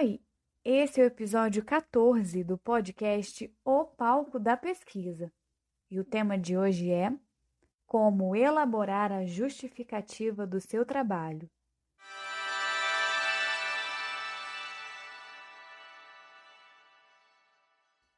Oi, esse é o episódio 14 do podcast O Palco da Pesquisa. E o tema de hoje é Como elaborar a justificativa do seu trabalho.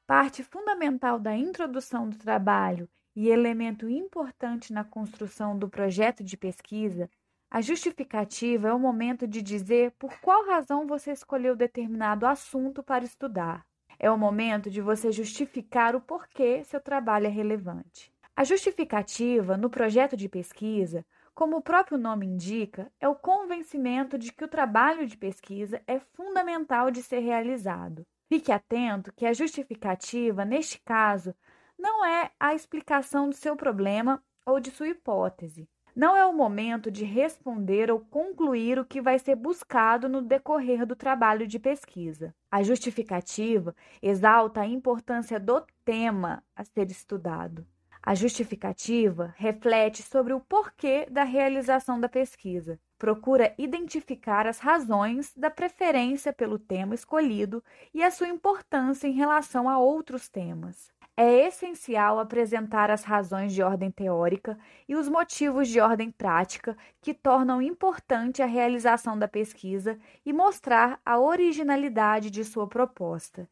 Parte fundamental da introdução do trabalho e elemento importante na construção do projeto de pesquisa a justificativa é o momento de dizer por qual razão você escolheu determinado assunto para estudar. É o momento de você justificar o porquê seu trabalho é relevante. A justificativa no projeto de pesquisa, como o próprio nome indica, é o convencimento de que o trabalho de pesquisa é fundamental de ser realizado. Fique atento que a justificativa, neste caso, não é a explicação do seu problema ou de sua hipótese. Não é o momento de responder ou concluir o que vai ser buscado no decorrer do trabalho de pesquisa. A justificativa exalta a importância do tema a ser estudado. A justificativa reflete sobre o porquê da realização da pesquisa. Procura identificar as razões da preferência pelo tema escolhido e a sua importância em relação a outros temas é essencial apresentar as razões de ordem teórica e os motivos de ordem prática que tornam importante a realização da pesquisa e mostrar a originalidade de sua proposta.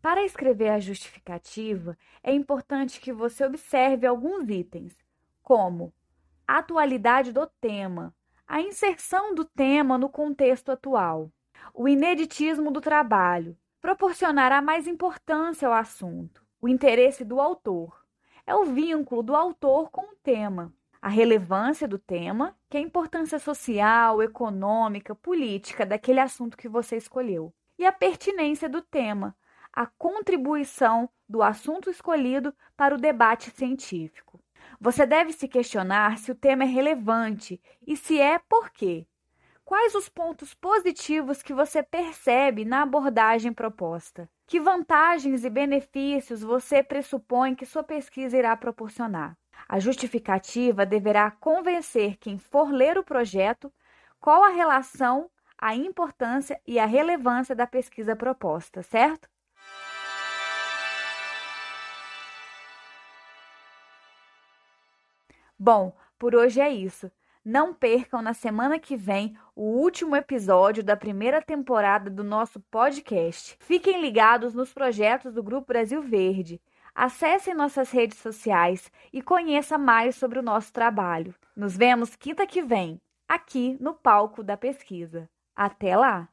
Para escrever a justificativa, é importante que você observe alguns itens, como a atualidade do tema, a inserção do tema no contexto atual, o ineditismo do trabalho, proporcionar a mais importância ao assunto o interesse do autor. É o vínculo do autor com o tema. A relevância do tema, que é a importância social, econômica, política daquele assunto que você escolheu. E a pertinência do tema, a contribuição do assunto escolhido para o debate científico. Você deve se questionar se o tema é relevante e se é por quê. Quais os pontos positivos que você percebe na abordagem proposta? Que vantagens e benefícios você pressupõe que sua pesquisa irá proporcionar? A justificativa deverá convencer quem for ler o projeto qual a relação, a importância e a relevância da pesquisa proposta, certo? Bom, por hoje é isso. Não percam na semana que vem o último episódio da primeira temporada do nosso podcast. Fiquem ligados nos projetos do Grupo Brasil Verde. Acessem nossas redes sociais e conheça mais sobre o nosso trabalho. Nos vemos quinta que vem, aqui no palco da pesquisa. Até lá!